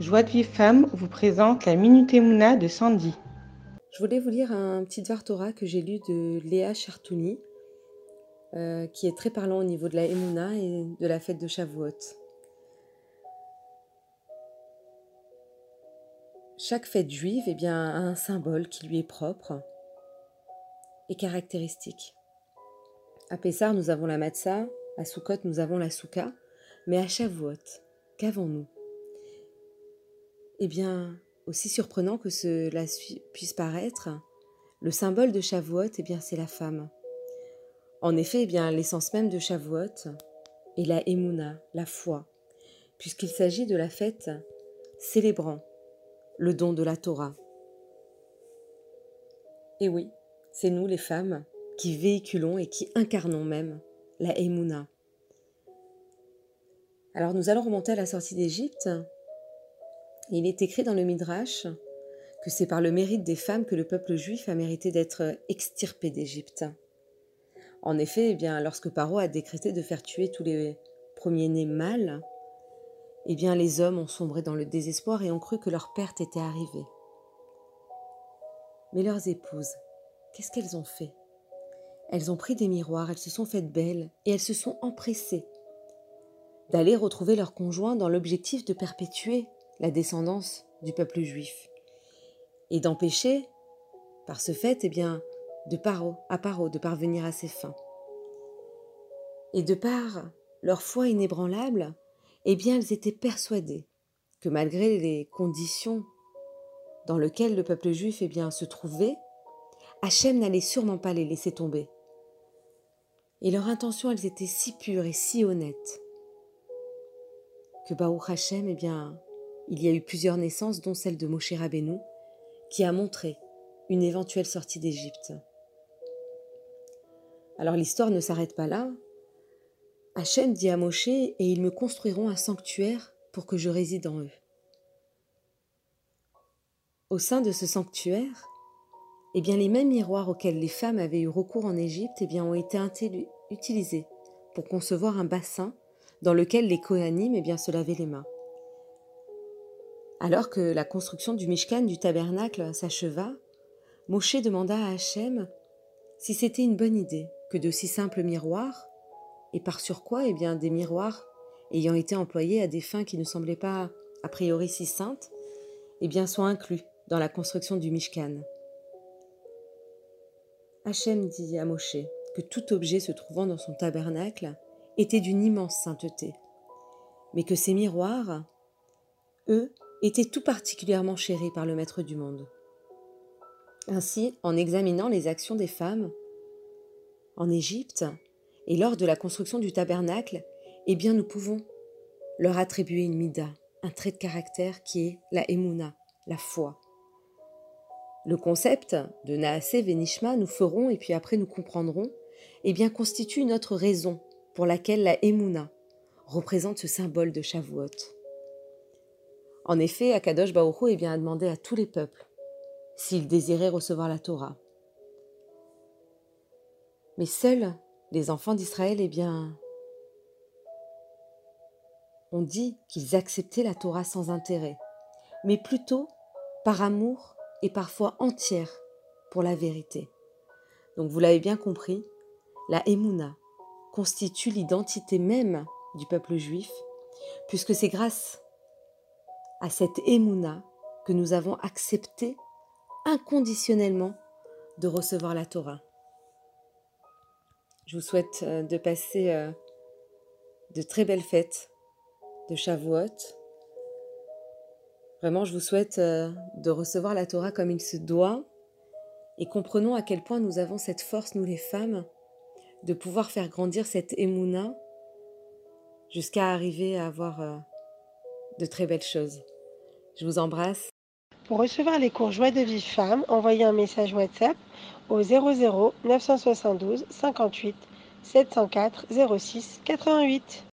Joie de Vive Femme vous présente la Minute Emouna de Sandy. Je voulais vous lire un petit Dvar que j'ai lu de Léa Chartouni, euh, qui est très parlant au niveau de la Emouna et de la fête de Shavuot. Chaque fête juive eh bien, a un symbole qui lui est propre et caractéristique. À Pessar, nous avons la matzah, à Sukkot, nous avons la souka, mais à Shavuot, qu'avons-nous? Eh bien, aussi surprenant que cela puisse paraître, le symbole de Shavuot, eh bien, c'est la femme. En effet, eh bien, l'essence même de Shavuot est la Emouna, la foi, puisqu'il s'agit de la fête célébrant le don de la Torah. Et oui, c'est nous les femmes qui véhiculons et qui incarnons même la Emouna. Alors nous allons remonter à la sortie d'Égypte. Il est écrit dans le Midrash que c'est par le mérite des femmes que le peuple juif a mérité d'être extirpé d'Égypte. En effet, eh bien, lorsque Paro a décrété de faire tuer tous les premiers-nés mâles, eh bien les hommes ont sombré dans le désespoir et ont cru que leur perte était arrivée. Mais leurs épouses, qu'est-ce qu'elles ont fait? Elles ont pris des miroirs, elles se sont faites belles et elles se sont empressées d'aller retrouver leur conjoint dans l'objectif de perpétuer la descendance du peuple juif et d'empêcher, par ce fait, eh bien, de paro, à paro, de parvenir à ses fins. Et de par leur foi inébranlable, eh bien elles étaient persuadées que malgré les conditions dans lesquelles le peuple juif eh bien, se trouvait, Hachem n'allait sûrement pas les laisser tomber. Et leurs intentions, elles étaient si pures et si honnêtes que Baruch Hachem, eh bien, il y a eu plusieurs naissances, dont celle de Moshe Rabbeinu, qui a montré une éventuelle sortie d'Égypte. Alors l'histoire ne s'arrête pas là, Hachem dit à Moshe, et ils me construiront un sanctuaire pour que je réside en eux. Au sein de ce sanctuaire, eh bien, les mêmes miroirs auxquels les femmes avaient eu recours en Égypte eh bien, ont été utilisés pour concevoir un bassin dans lequel les Kohanim eh bien, se lavaient les mains. Alors que la construction du Mishkan, du tabernacle, s'acheva, Moshe demanda à Hachem si c'était une bonne idée que de si simples miroirs et par surcroît, eh bien, des miroirs ayant été employés à des fins qui ne semblaient pas a priori si saintes, eh bien, sont inclus dans la construction du Mishkan. Hachem dit à Moshe que tout objet se trouvant dans son tabernacle était d'une immense sainteté, mais que ces miroirs, eux, étaient tout particulièrement chéris par le Maître du monde. Ainsi, en examinant les actions des femmes en Égypte, et lors de la construction du tabernacle, eh bien nous pouvons leur attribuer une mida, un trait de caractère qui est la emuna, la foi. Le concept de Naasé Venishma, nous ferons et puis après nous comprendrons, eh bien constitue une autre raison pour laquelle la emuna représente ce symbole de Shavuot. En effet, Akadosh Baruch eh bien, a demandé à tous les peuples s'ils désiraient recevoir la Torah. Mais seuls les enfants d'Israël, eh bien, on dit qu'ils acceptaient la Torah sans intérêt, mais plutôt par amour et parfois entière pour la vérité. Donc vous l'avez bien compris, la Emouna constitue l'identité même du peuple juif, puisque c'est grâce à cette Emouna que nous avons accepté inconditionnellement de recevoir la Torah. Je vous souhaite euh, de passer euh, de très belles fêtes de Shavuot. Vraiment, je vous souhaite euh, de recevoir la Torah comme il se doit et comprenons à quel point nous avons cette force, nous les femmes, de pouvoir faire grandir cette émouna jusqu'à arriver à avoir de très belles choses. Je vous embrasse. Pour recevoir les cours Joie de vie femme, envoyez un message WhatsApp au 00 972 58 704 06 88.